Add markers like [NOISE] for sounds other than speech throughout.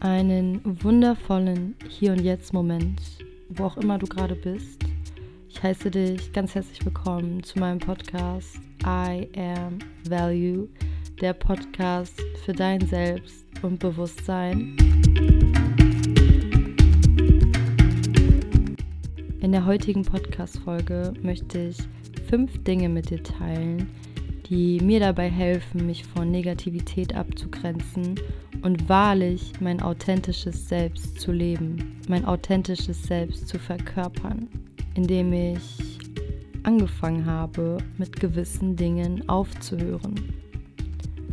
Einen wundervollen Hier und Jetzt Moment, wo auch immer du gerade bist. Ich heiße dich ganz herzlich willkommen zu meinem Podcast I Am Value, der Podcast für dein Selbst und Bewusstsein. In der heutigen Podcast-Folge möchte ich fünf Dinge mit dir teilen, die mir dabei helfen, mich von Negativität abzugrenzen und wahrlich mein authentisches Selbst zu leben, mein authentisches Selbst zu verkörpern, indem ich angefangen habe, mit gewissen Dingen aufzuhören.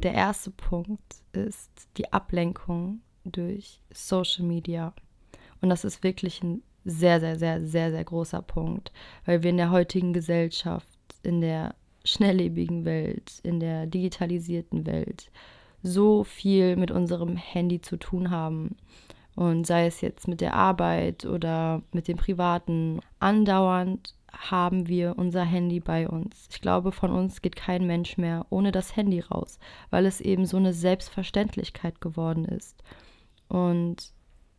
Der erste Punkt ist die Ablenkung durch Social Media. Und das ist wirklich ein sehr, sehr, sehr, sehr, sehr großer Punkt, weil wir in der heutigen Gesellschaft, in der schnelllebigen Welt, in der digitalisierten Welt so viel mit unserem Handy zu tun haben. Und sei es jetzt mit der Arbeit oder mit dem Privaten, andauernd haben wir unser Handy bei uns. Ich glaube, von uns geht kein Mensch mehr ohne das Handy raus, weil es eben so eine Selbstverständlichkeit geworden ist. Und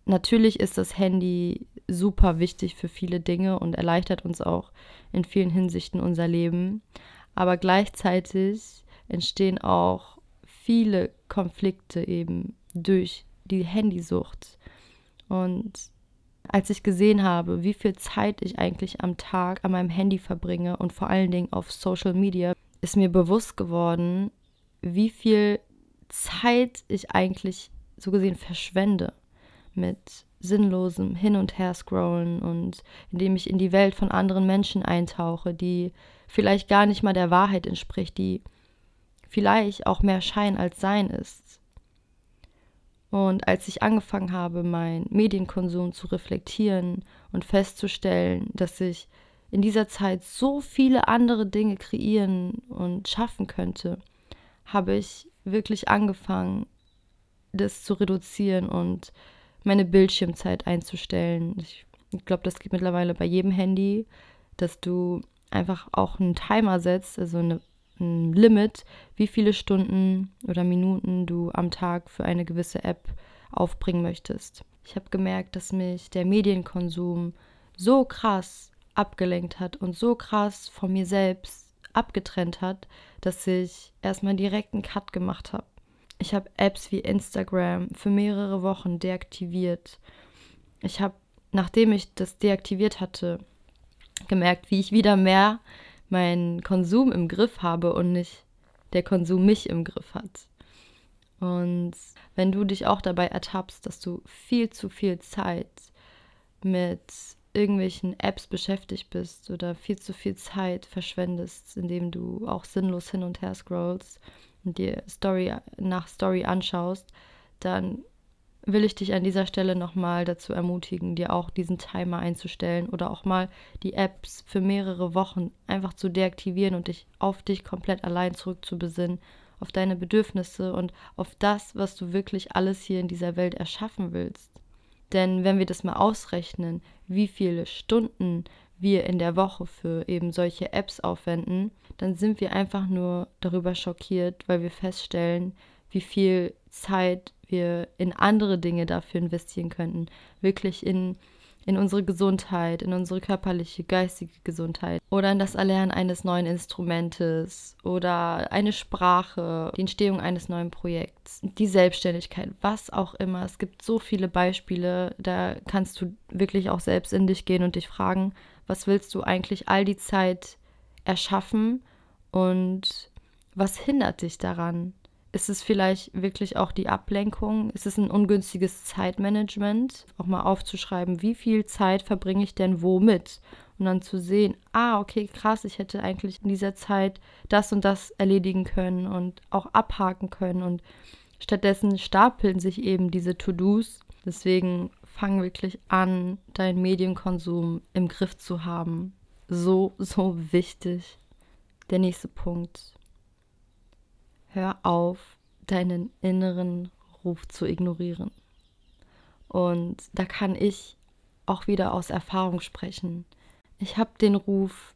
natürlich ist das Handy super wichtig für viele Dinge und erleichtert uns auch in vielen Hinsichten unser Leben. Aber gleichzeitig entstehen auch viele Konflikte eben durch die Handysucht. Und als ich gesehen habe, wie viel Zeit ich eigentlich am Tag an meinem Handy verbringe und vor allen Dingen auf Social Media, ist mir bewusst geworden, wie viel Zeit ich eigentlich so gesehen verschwende mit sinnlosem Hin- und Her-Scrollen und indem ich in die Welt von anderen Menschen eintauche, die vielleicht gar nicht mal der Wahrheit entspricht, die vielleicht auch mehr Schein als Sein ist. Und als ich angefangen habe, meinen Medienkonsum zu reflektieren und festzustellen, dass ich in dieser Zeit so viele andere Dinge kreieren und schaffen könnte, habe ich wirklich angefangen, das zu reduzieren und meine Bildschirmzeit einzustellen. Ich glaube, das geht mittlerweile bei jedem Handy, dass du einfach auch einen Timer setzt, also eine, ein Limit, wie viele Stunden oder Minuten du am Tag für eine gewisse App aufbringen möchtest. Ich habe gemerkt, dass mich der Medienkonsum so krass abgelenkt hat und so krass von mir selbst abgetrennt hat, dass ich erstmal direkt einen Cut gemacht habe. Ich habe Apps wie Instagram für mehrere Wochen deaktiviert. Ich habe, nachdem ich das deaktiviert hatte, gemerkt, wie ich wieder mehr meinen Konsum im Griff habe und nicht der Konsum mich im Griff hat. Und wenn du dich auch dabei ertappst, dass du viel zu viel Zeit mit irgendwelchen Apps beschäftigt bist oder viel zu viel Zeit verschwendest, indem du auch sinnlos hin und her scrollst und dir Story nach Story anschaust, dann will ich dich an dieser Stelle nochmal dazu ermutigen, dir auch diesen Timer einzustellen oder auch mal die Apps für mehrere Wochen einfach zu deaktivieren und dich auf dich komplett allein zurückzubesinnen, auf deine Bedürfnisse und auf das, was du wirklich alles hier in dieser Welt erschaffen willst. Denn wenn wir das mal ausrechnen, wie viele Stunden wir in der Woche für eben solche Apps aufwenden, dann sind wir einfach nur darüber schockiert, weil wir feststellen, wie viel Zeit wir in andere Dinge dafür investieren könnten. Wirklich in, in unsere Gesundheit, in unsere körperliche, geistige Gesundheit oder in das Erlernen eines neuen Instrumentes oder eine Sprache, die Entstehung eines neuen Projekts, die Selbstständigkeit, was auch immer. Es gibt so viele Beispiele, da kannst du wirklich auch selbst in dich gehen und dich fragen, was willst du eigentlich all die Zeit erschaffen und was hindert dich daran? Ist es vielleicht wirklich auch die Ablenkung? Ist es ein ungünstiges Zeitmanagement? Auch mal aufzuschreiben, wie viel Zeit verbringe ich denn womit? Und dann zu sehen, ah, okay, krass, ich hätte eigentlich in dieser Zeit das und das erledigen können und auch abhaken können. Und stattdessen stapeln sich eben diese To-Dos. Deswegen fang wirklich an, deinen Medienkonsum im Griff zu haben. So, so wichtig. Der nächste Punkt hör auf, deinen inneren Ruf zu ignorieren. Und da kann ich auch wieder aus Erfahrung sprechen. Ich habe den Ruf,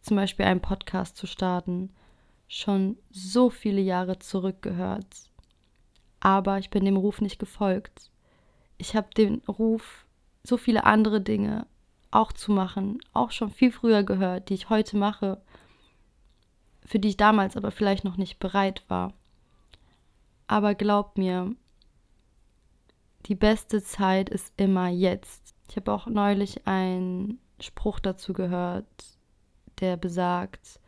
zum Beispiel einen Podcast zu starten, schon so viele Jahre zurückgehört. Aber ich bin dem Ruf nicht gefolgt, ich habe den Ruf, so viele andere Dinge auch zu machen, auch schon viel früher gehört, die ich heute mache, für die ich damals aber vielleicht noch nicht bereit war. Aber glaub mir, die beste Zeit ist immer jetzt. Ich habe auch neulich einen Spruch dazu gehört, der besagt,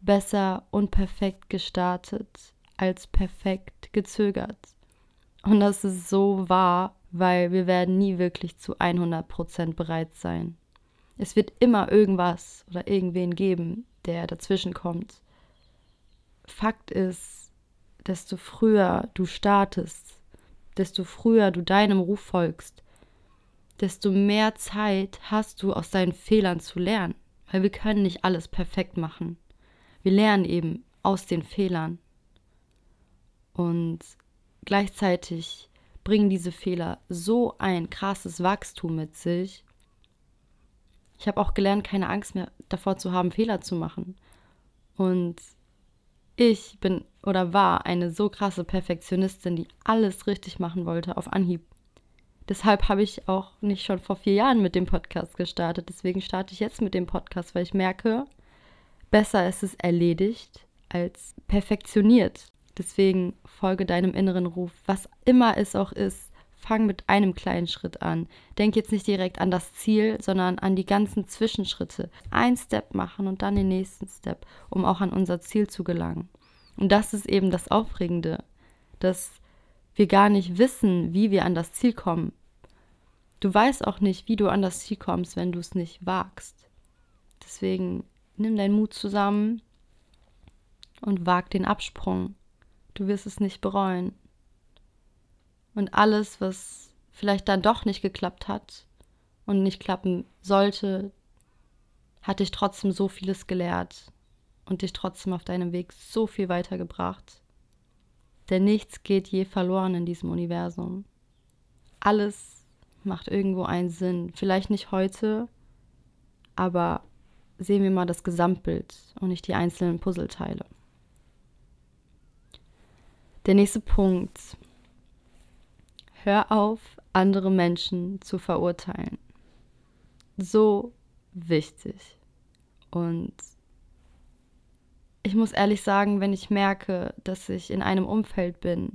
besser unperfekt gestartet als perfekt gezögert. Und das ist so wahr, weil wir werden nie wirklich zu 100% bereit sein. Es wird immer irgendwas oder irgendwen geben, der dazwischen kommt. Fakt ist, desto früher du startest, desto früher du deinem Ruf folgst, desto mehr Zeit hast du aus deinen Fehlern zu lernen, weil wir können nicht alles perfekt machen. Wir lernen eben aus den Fehlern. Und gleichzeitig bringen diese Fehler so ein krasses Wachstum mit sich. Ich habe auch gelernt, keine Angst mehr davor zu haben, Fehler zu machen. Und ich bin oder war eine so krasse Perfektionistin, die alles richtig machen wollte auf Anhieb. Deshalb habe ich auch nicht schon vor vier Jahren mit dem Podcast gestartet. Deswegen starte ich jetzt mit dem Podcast, weil ich merke, besser ist es erledigt als perfektioniert. Deswegen folge deinem inneren Ruf, was immer es auch ist. Fang mit einem kleinen Schritt an. Denk jetzt nicht direkt an das Ziel, sondern an die ganzen Zwischenschritte. Ein Step machen und dann den nächsten Step, um auch an unser Ziel zu gelangen. Und das ist eben das Aufregende, dass wir gar nicht wissen, wie wir an das Ziel kommen. Du weißt auch nicht, wie du an das Ziel kommst, wenn du es nicht wagst. Deswegen nimm deinen Mut zusammen und wag den Absprung. Du wirst es nicht bereuen. Und alles, was vielleicht dann doch nicht geklappt hat und nicht klappen sollte, hat dich trotzdem so vieles gelehrt und dich trotzdem auf deinem Weg so viel weitergebracht. Denn nichts geht je verloren in diesem Universum. Alles macht irgendwo einen Sinn. Vielleicht nicht heute, aber sehen wir mal das Gesamtbild und nicht die einzelnen Puzzleteile. Der nächste Punkt. Hör auf, andere Menschen zu verurteilen. So wichtig. Und ich muss ehrlich sagen, wenn ich merke, dass ich in einem Umfeld bin,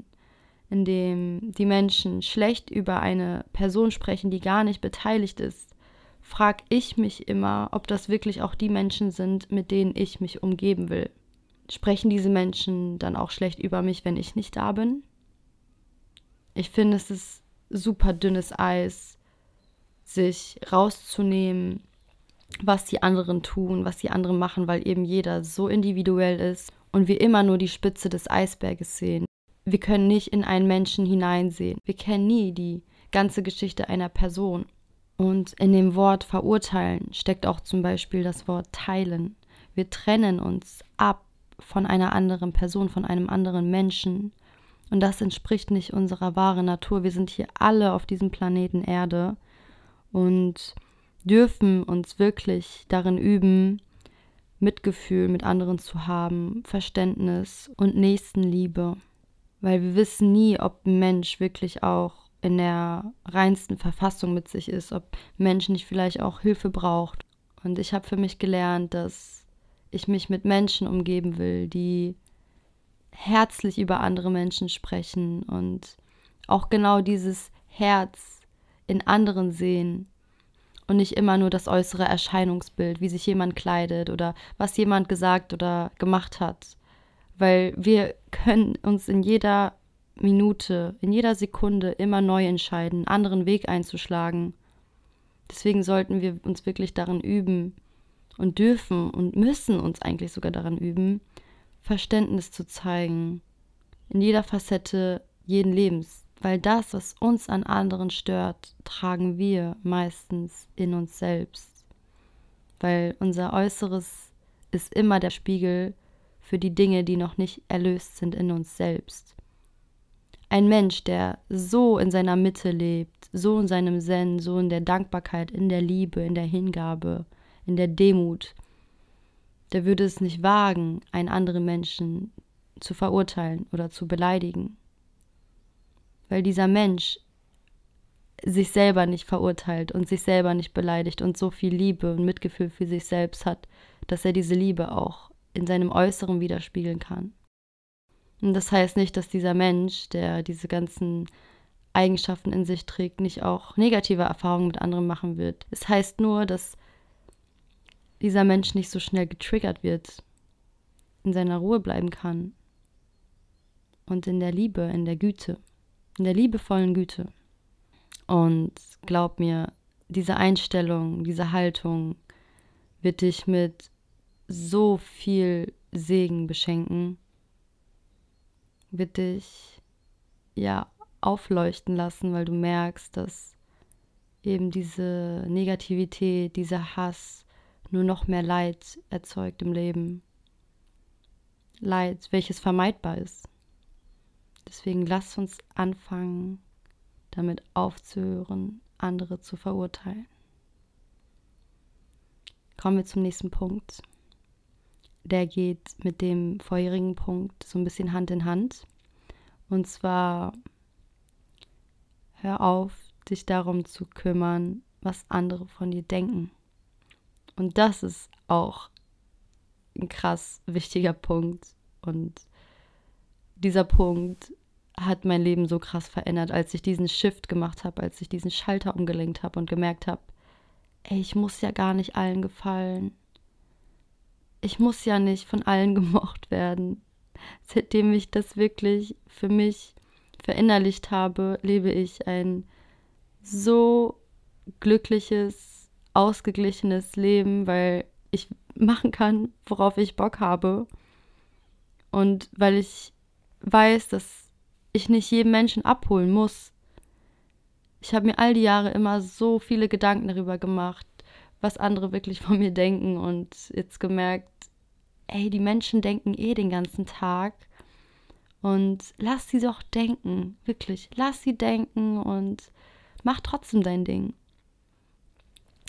in dem die Menschen schlecht über eine Person sprechen, die gar nicht beteiligt ist, frage ich mich immer, ob das wirklich auch die Menschen sind, mit denen ich mich umgeben will. Sprechen diese Menschen dann auch schlecht über mich, wenn ich nicht da bin? Ich finde, es ist super dünnes Eis, sich rauszunehmen, was die anderen tun, was die anderen machen, weil eben jeder so individuell ist und wir immer nur die Spitze des Eisberges sehen. Wir können nicht in einen Menschen hineinsehen. Wir kennen nie die ganze Geschichte einer Person. Und in dem Wort verurteilen steckt auch zum Beispiel das Wort teilen. Wir trennen uns ab von einer anderen Person, von einem anderen Menschen. Und das entspricht nicht unserer wahren Natur. Wir sind hier alle auf diesem Planeten Erde. Und dürfen uns wirklich darin üben, Mitgefühl mit anderen zu haben, Verständnis und Nächstenliebe. Weil wir wissen nie, ob ein Mensch wirklich auch in der reinsten Verfassung mit sich ist, ob ein Mensch nicht vielleicht auch Hilfe braucht. Und ich habe für mich gelernt, dass ich mich mit Menschen umgeben will, die herzlich über andere Menschen sprechen und auch genau dieses Herz in anderen sehen und nicht immer nur das äußere Erscheinungsbild, wie sich jemand kleidet oder was jemand gesagt oder gemacht hat. Weil wir können uns in jeder Minute, in jeder Sekunde immer neu entscheiden, einen anderen Weg einzuschlagen. Deswegen sollten wir uns wirklich darin üben und dürfen und müssen uns eigentlich sogar daran üben, Verständnis zu zeigen. In jeder Facette jeden Lebens weil das, was uns an anderen stört, tragen wir meistens in uns selbst. Weil unser Äußeres ist immer der Spiegel für die Dinge, die noch nicht erlöst sind in uns selbst. Ein Mensch, der so in seiner Mitte lebt, so in seinem Zen, so in der Dankbarkeit, in der Liebe, in der Hingabe, in der Demut, der würde es nicht wagen, einen anderen Menschen zu verurteilen oder zu beleidigen weil dieser Mensch sich selber nicht verurteilt und sich selber nicht beleidigt und so viel Liebe und Mitgefühl für sich selbst hat, dass er diese Liebe auch in seinem Äußeren widerspiegeln kann. Und das heißt nicht, dass dieser Mensch, der diese ganzen Eigenschaften in sich trägt, nicht auch negative Erfahrungen mit anderen machen wird. Es heißt nur, dass dieser Mensch nicht so schnell getriggert wird, in seiner Ruhe bleiben kann und in der Liebe, in der Güte, in der liebevollen Güte. Und glaub mir, diese Einstellung, diese Haltung wird dich mit so viel Segen beschenken, wird dich ja aufleuchten lassen, weil du merkst, dass eben diese Negativität, dieser Hass nur noch mehr Leid erzeugt im Leben. Leid, welches vermeidbar ist. Deswegen lass uns anfangen, damit aufzuhören, andere zu verurteilen. Kommen wir zum nächsten Punkt. Der geht mit dem vorherigen Punkt so ein bisschen Hand in Hand. Und zwar hör auf, dich darum zu kümmern, was andere von dir denken. Und das ist auch ein krass wichtiger Punkt. Und dieser Punkt hat mein Leben so krass verändert, als ich diesen Shift gemacht habe, als ich diesen Schalter umgelenkt habe und gemerkt habe, ey, ich muss ja gar nicht allen gefallen. Ich muss ja nicht von allen [LAUGHS] gemocht werden. Seitdem ich das wirklich für mich verinnerlicht habe, lebe ich ein so glückliches, ausgeglichenes Leben, weil ich machen kann, worauf ich Bock habe. Und weil ich weiß, dass ich nicht jeden Menschen abholen muss. Ich habe mir all die Jahre immer so viele Gedanken darüber gemacht, was andere wirklich von mir denken und jetzt gemerkt, ey, die Menschen denken eh den ganzen Tag und lass sie doch denken, wirklich, lass sie denken und mach trotzdem dein Ding.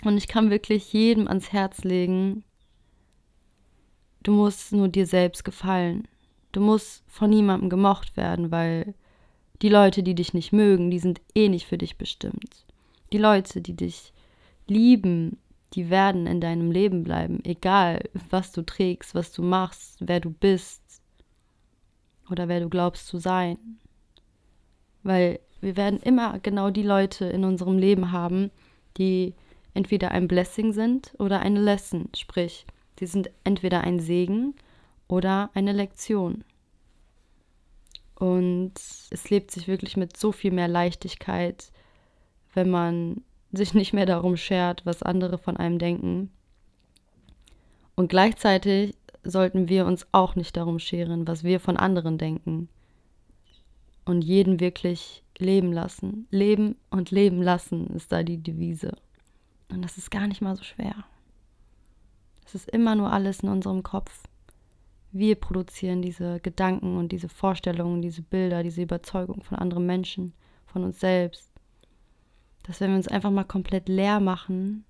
Und ich kann wirklich jedem ans Herz legen, du musst nur dir selbst gefallen. Du musst von niemandem gemocht werden, weil die Leute, die dich nicht mögen, die sind eh nicht für dich bestimmt. Die Leute, die dich lieben, die werden in deinem Leben bleiben, egal was du trägst, was du machst, wer du bist oder wer du glaubst zu sein. Weil wir werden immer genau die Leute in unserem Leben haben, die entweder ein Blessing sind oder eine Lesson, sprich, sie sind entweder ein Segen oder eine Lektion. Und es lebt sich wirklich mit so viel mehr Leichtigkeit, wenn man sich nicht mehr darum schert, was andere von einem denken. Und gleichzeitig sollten wir uns auch nicht darum scheren, was wir von anderen denken. Und jeden wirklich leben lassen. Leben und leben lassen ist da die Devise. Und das ist gar nicht mal so schwer. Es ist immer nur alles in unserem Kopf. Wir produzieren diese Gedanken und diese Vorstellungen, diese Bilder, diese Überzeugung von anderen Menschen, von uns selbst. Dass wenn wir uns einfach mal komplett leer machen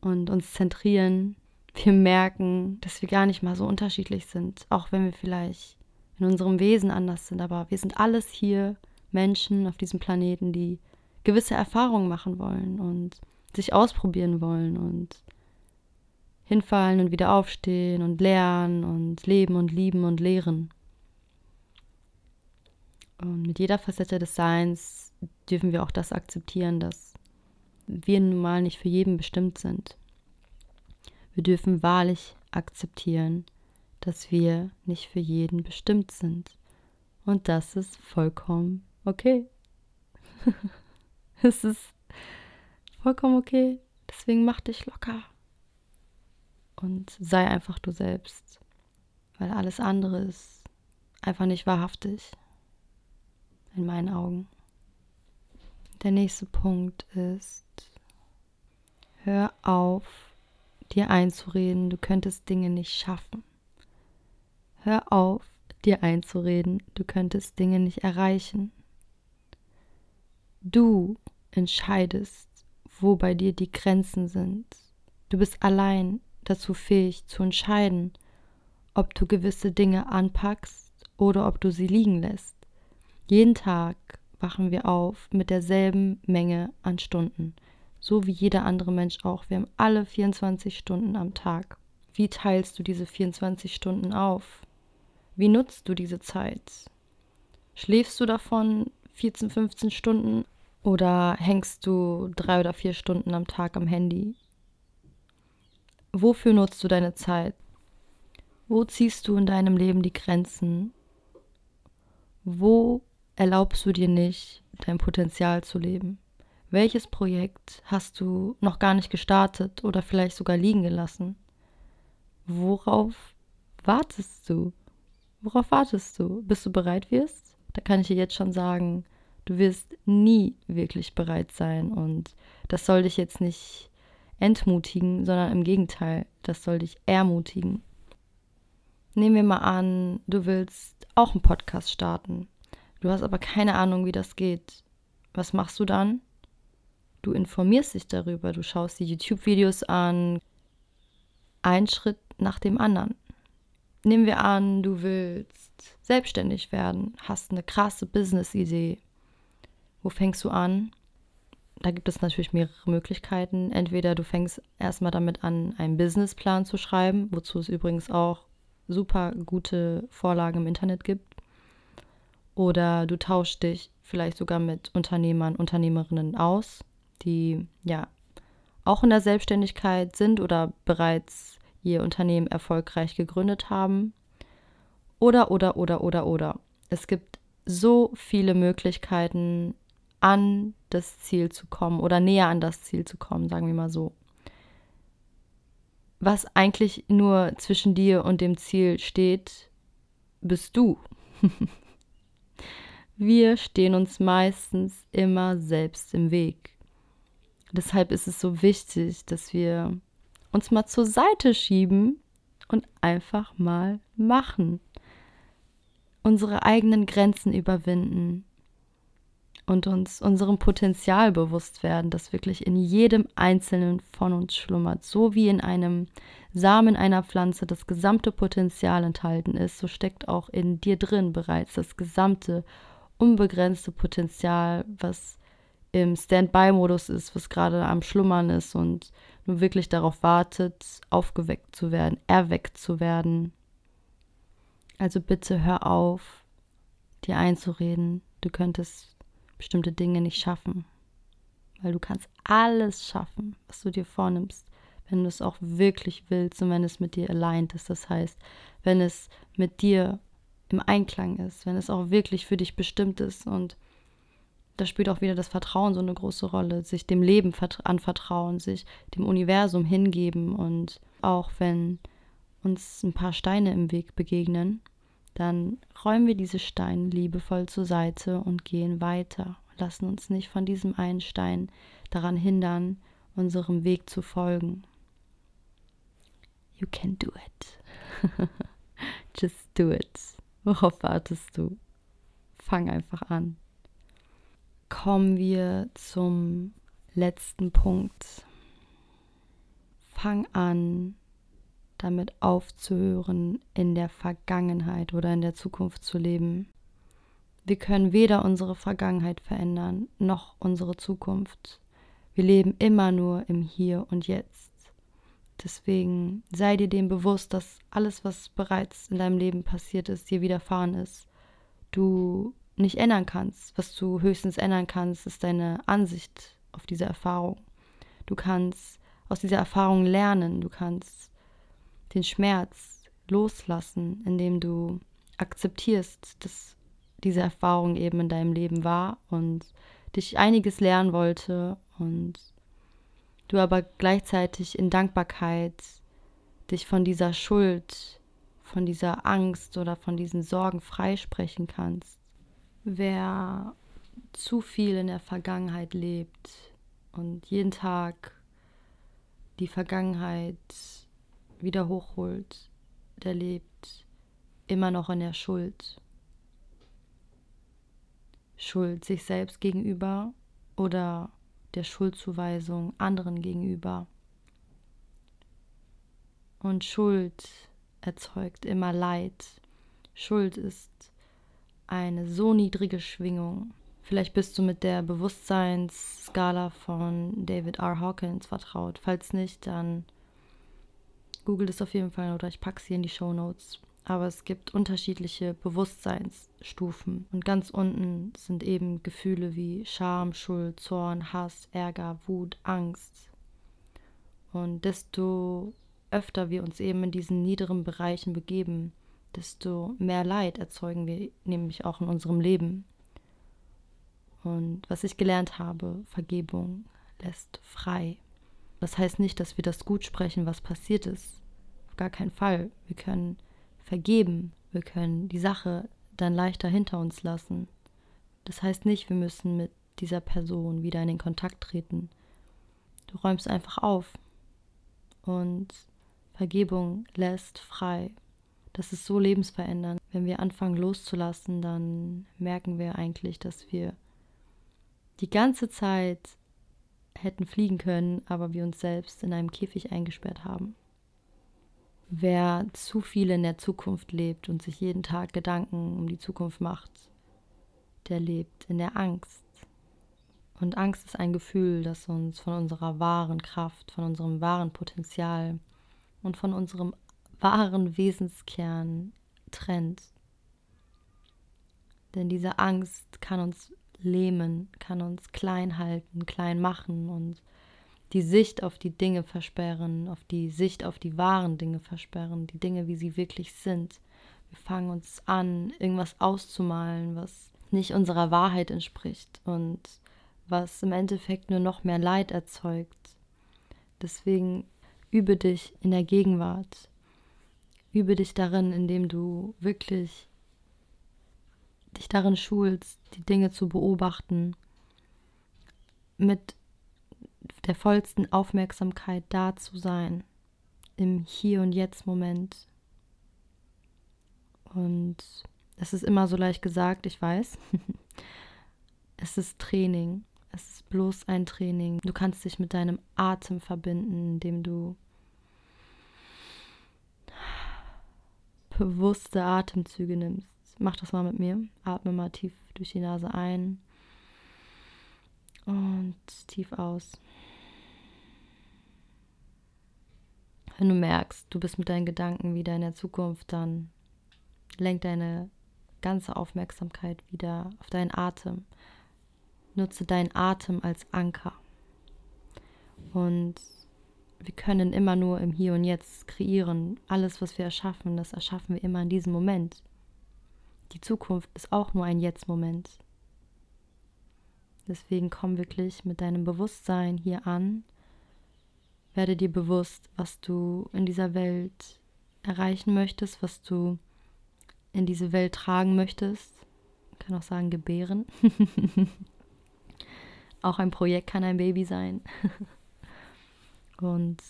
und uns zentrieren wir merken, dass wir gar nicht mal so unterschiedlich sind, auch wenn wir vielleicht in unserem Wesen anders sind. Aber wir sind alles hier Menschen auf diesem Planeten, die gewisse Erfahrungen machen wollen und sich ausprobieren wollen und hinfallen und wieder aufstehen und lernen und leben und lieben und lehren. Und mit jeder Facette des Seins dürfen wir auch das akzeptieren, dass wir nun mal nicht für jeden bestimmt sind. Wir dürfen wahrlich akzeptieren, dass wir nicht für jeden bestimmt sind. Und das ist vollkommen okay. [LAUGHS] [LAUGHS] es ist vollkommen okay. Deswegen mach dich locker. Und sei einfach du selbst. Weil alles andere ist einfach nicht wahrhaftig. In meinen Augen. Der nächste Punkt ist, hör auf, dir einzureden, du könntest Dinge nicht schaffen. Hör auf, dir einzureden, du könntest Dinge nicht erreichen. Du entscheidest, wo bei dir die Grenzen sind. Du bist allein dazu fähig zu entscheiden, ob du gewisse Dinge anpackst oder ob du sie liegen lässt. Jeden Tag wachen wir auf mit derselben Menge an Stunden. So wie jeder andere Mensch auch. Wir haben alle 24 Stunden am Tag. Wie teilst du diese 24 Stunden auf? Wie nutzt du diese Zeit? Schläfst du davon 14, 15 Stunden oder hängst du drei oder vier Stunden am Tag am Handy? Wofür nutzt du deine Zeit? Wo ziehst du in deinem Leben die Grenzen? Wo erlaubst du dir nicht, dein Potenzial zu leben? Welches Projekt hast du noch gar nicht gestartet oder vielleicht sogar liegen gelassen? Worauf wartest du? Worauf wartest du? Bis du bereit wirst? Da kann ich dir jetzt schon sagen, du wirst nie wirklich bereit sein und das soll dich jetzt nicht entmutigen, sondern im Gegenteil, das soll dich ermutigen. Nehmen wir mal an, du willst auch einen Podcast starten. Du hast aber keine Ahnung, wie das geht. Was machst du dann? Du informierst dich darüber, du schaust die YouTube-Videos an, ein Schritt nach dem anderen. Nehmen wir an, du willst selbstständig werden, hast eine krasse Business-Idee. Wo fängst du an? Da gibt es natürlich mehrere Möglichkeiten. Entweder du fängst erstmal damit an, einen Businessplan zu schreiben, wozu es übrigens auch super gute Vorlagen im Internet gibt. Oder du tauschst dich vielleicht sogar mit Unternehmern, Unternehmerinnen aus, die ja auch in der Selbstständigkeit sind oder bereits ihr Unternehmen erfolgreich gegründet haben. Oder, oder, oder, oder, oder. Es gibt so viele Möglichkeiten, an das Ziel zu kommen oder näher an das Ziel zu kommen, sagen wir mal so. Was eigentlich nur zwischen dir und dem Ziel steht, bist du. [LAUGHS] wir stehen uns meistens immer selbst im Weg. Deshalb ist es so wichtig, dass wir uns mal zur Seite schieben und einfach mal machen. Unsere eigenen Grenzen überwinden und uns unserem Potenzial bewusst werden, das wirklich in jedem Einzelnen von uns schlummert. So wie in einem Samen einer Pflanze das gesamte Potenzial enthalten ist, so steckt auch in dir drin bereits das gesamte unbegrenzte Potenzial, was im Standby-Modus ist, was gerade am Schlummern ist und nur wirklich darauf wartet, aufgeweckt zu werden, erweckt zu werden. Also bitte hör auf, dir einzureden, du könntest bestimmte Dinge nicht schaffen. Weil du kannst alles schaffen, was du dir vornimmst, wenn du es auch wirklich willst und wenn es mit dir aligned ist. Das heißt, wenn es mit dir im Einklang ist, wenn es auch wirklich für dich bestimmt ist und da spielt auch wieder das Vertrauen so eine große Rolle, sich dem Leben anvertrauen, sich dem Universum hingeben und auch wenn uns ein paar Steine im Weg begegnen, dann räumen wir diese Steine liebevoll zur Seite und gehen weiter, lassen uns nicht von diesem einen Stein daran hindern, unserem Weg zu folgen. You can do it. [LAUGHS] Just do it. Worauf wartest du? Fang einfach an kommen wir zum letzten Punkt. Fang an, damit aufzuhören, in der Vergangenheit oder in der Zukunft zu leben. Wir können weder unsere Vergangenheit verändern, noch unsere Zukunft. Wir leben immer nur im Hier und Jetzt. Deswegen sei dir dem bewusst, dass alles, was bereits in deinem Leben passiert ist, dir widerfahren ist. Du nicht ändern kannst. Was du höchstens ändern kannst, ist deine Ansicht auf diese Erfahrung. Du kannst aus dieser Erfahrung lernen, du kannst den Schmerz loslassen, indem du akzeptierst, dass diese Erfahrung eben in deinem Leben war und dich einiges lernen wollte und du aber gleichzeitig in Dankbarkeit dich von dieser Schuld, von dieser Angst oder von diesen Sorgen freisprechen kannst. Wer zu viel in der Vergangenheit lebt und jeden Tag die Vergangenheit wieder hochholt, der lebt immer noch in der Schuld. Schuld sich selbst gegenüber oder der Schuldzuweisung anderen gegenüber. Und Schuld erzeugt immer Leid. Schuld ist eine so niedrige Schwingung, Vielleicht bist du mit der Bewusstseinsskala von David R. Hawkins vertraut. Falls nicht, dann google es auf jeden Fall oder ich packe sie in die Show Notes. Aber es gibt unterschiedliche Bewusstseinsstufen. Und ganz unten sind eben Gefühle wie Scham, Schuld, Zorn, Hass, Ärger, Wut, Angst. Und desto öfter wir uns eben in diesen niederen Bereichen begeben, desto mehr Leid erzeugen wir nämlich auch in unserem Leben. Und was ich gelernt habe, Vergebung lässt frei. Das heißt nicht, dass wir das gut sprechen, was passiert ist. Gar keinen Fall. Wir können vergeben. Wir können die Sache dann leichter hinter uns lassen. Das heißt nicht, wir müssen mit dieser Person wieder in den Kontakt treten. Du räumst einfach auf. Und Vergebung lässt frei. Das ist so lebensverändernd. Wenn wir anfangen loszulassen, dann merken wir eigentlich, dass wir die ganze Zeit hätten fliegen können, aber wir uns selbst in einem Käfig eingesperrt haben. Wer zu viel in der Zukunft lebt und sich jeden Tag Gedanken um die Zukunft macht, der lebt in der Angst. Und Angst ist ein Gefühl, das uns von unserer wahren Kraft, von unserem wahren Potenzial und von unserem wahren Wesenskern trennt. Denn diese Angst kann uns lähmen, kann uns klein halten, klein machen und die Sicht auf die Dinge versperren, auf die Sicht auf die wahren Dinge versperren, die Dinge, wie sie wirklich sind. Wir fangen uns an, irgendwas auszumalen, was nicht unserer Wahrheit entspricht und was im Endeffekt nur noch mehr Leid erzeugt. Deswegen übe dich in der Gegenwart. Übe dich darin, indem du wirklich dich darin schulst, die Dinge zu beobachten, mit der vollsten Aufmerksamkeit da zu sein, im Hier und Jetzt Moment. Und es ist immer so leicht gesagt, ich weiß. [LAUGHS] es ist Training. Es ist bloß ein Training. Du kannst dich mit deinem Atem verbinden, indem du bewusste Atemzüge nimmst. Mach das mal mit mir. Atme mal tief durch die Nase ein und tief aus. Wenn du merkst, du bist mit deinen Gedanken wieder in der Zukunft, dann lenk deine ganze Aufmerksamkeit wieder auf deinen Atem. Nutze deinen Atem als Anker. Und wir können immer nur im Hier und Jetzt kreieren. Alles, was wir erschaffen, das erschaffen wir immer in diesem Moment. Die Zukunft ist auch nur ein Jetzt-Moment. Deswegen komm wirklich mit deinem Bewusstsein hier an. Werde dir bewusst, was du in dieser Welt erreichen möchtest, was du in diese Welt tragen möchtest. Ich kann auch sagen, gebären. [LAUGHS] auch ein Projekt kann ein Baby sein. [LAUGHS] Und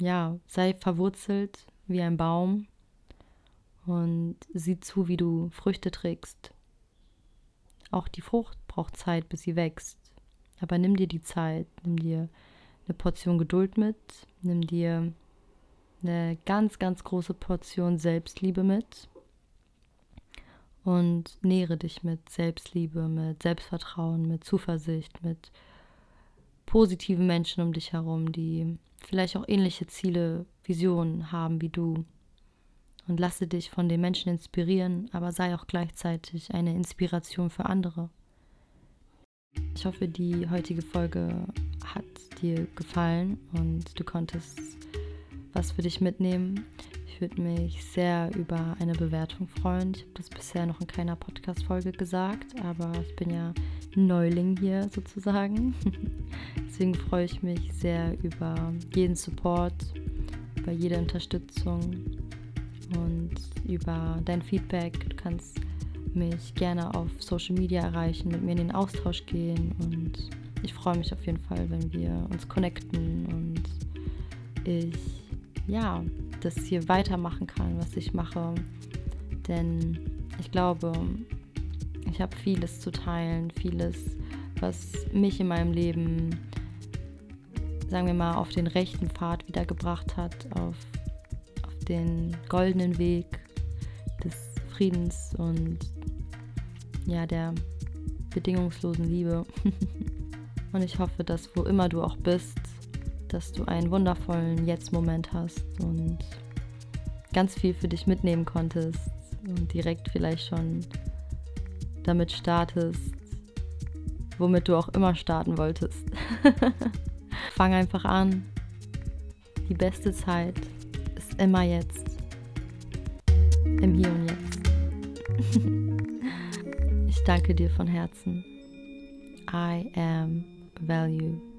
ja, sei verwurzelt wie ein Baum und sieh zu, wie du Früchte trägst. Auch die Frucht braucht Zeit, bis sie wächst. Aber nimm dir die Zeit, nimm dir eine Portion Geduld mit, nimm dir eine ganz, ganz große Portion Selbstliebe mit und nähre dich mit Selbstliebe, mit Selbstvertrauen, mit Zuversicht, mit positiven Menschen um dich herum, die vielleicht auch ähnliche Ziele, Visionen haben wie du. Und lasse dich von den Menschen inspirieren, aber sei auch gleichzeitig eine Inspiration für andere. Ich hoffe, die heutige Folge hat dir gefallen und du konntest was für dich mitnehmen. Ich würde mich sehr über eine Bewertung freuen. Ich habe das bisher noch in keiner Podcast-Folge gesagt, aber ich bin ja Neuling hier sozusagen. [LAUGHS] Deswegen freue ich mich sehr über jeden Support, über jede Unterstützung und über dein Feedback. Du kannst mich gerne auf Social Media erreichen, mit mir in den Austausch gehen und ich freue mich auf jeden Fall, wenn wir uns connecten und ich ja das hier weitermachen kann, was ich mache. Denn ich glaube, ich habe vieles zu teilen, vieles, was mich in meinem Leben, sagen wir mal, auf den rechten Pfad wiedergebracht hat, auf, auf den goldenen Weg des Friedens und ja, der bedingungslosen Liebe. [LAUGHS] Und ich hoffe, dass wo immer du auch bist, dass du einen wundervollen Jetzt-Moment hast und ganz viel für dich mitnehmen konntest und direkt vielleicht schon damit startest, womit du auch immer starten wolltest. [LAUGHS] Fang einfach an. Die beste Zeit ist immer jetzt. Im Hier und Jetzt. Danke dir von Herzen. I am value.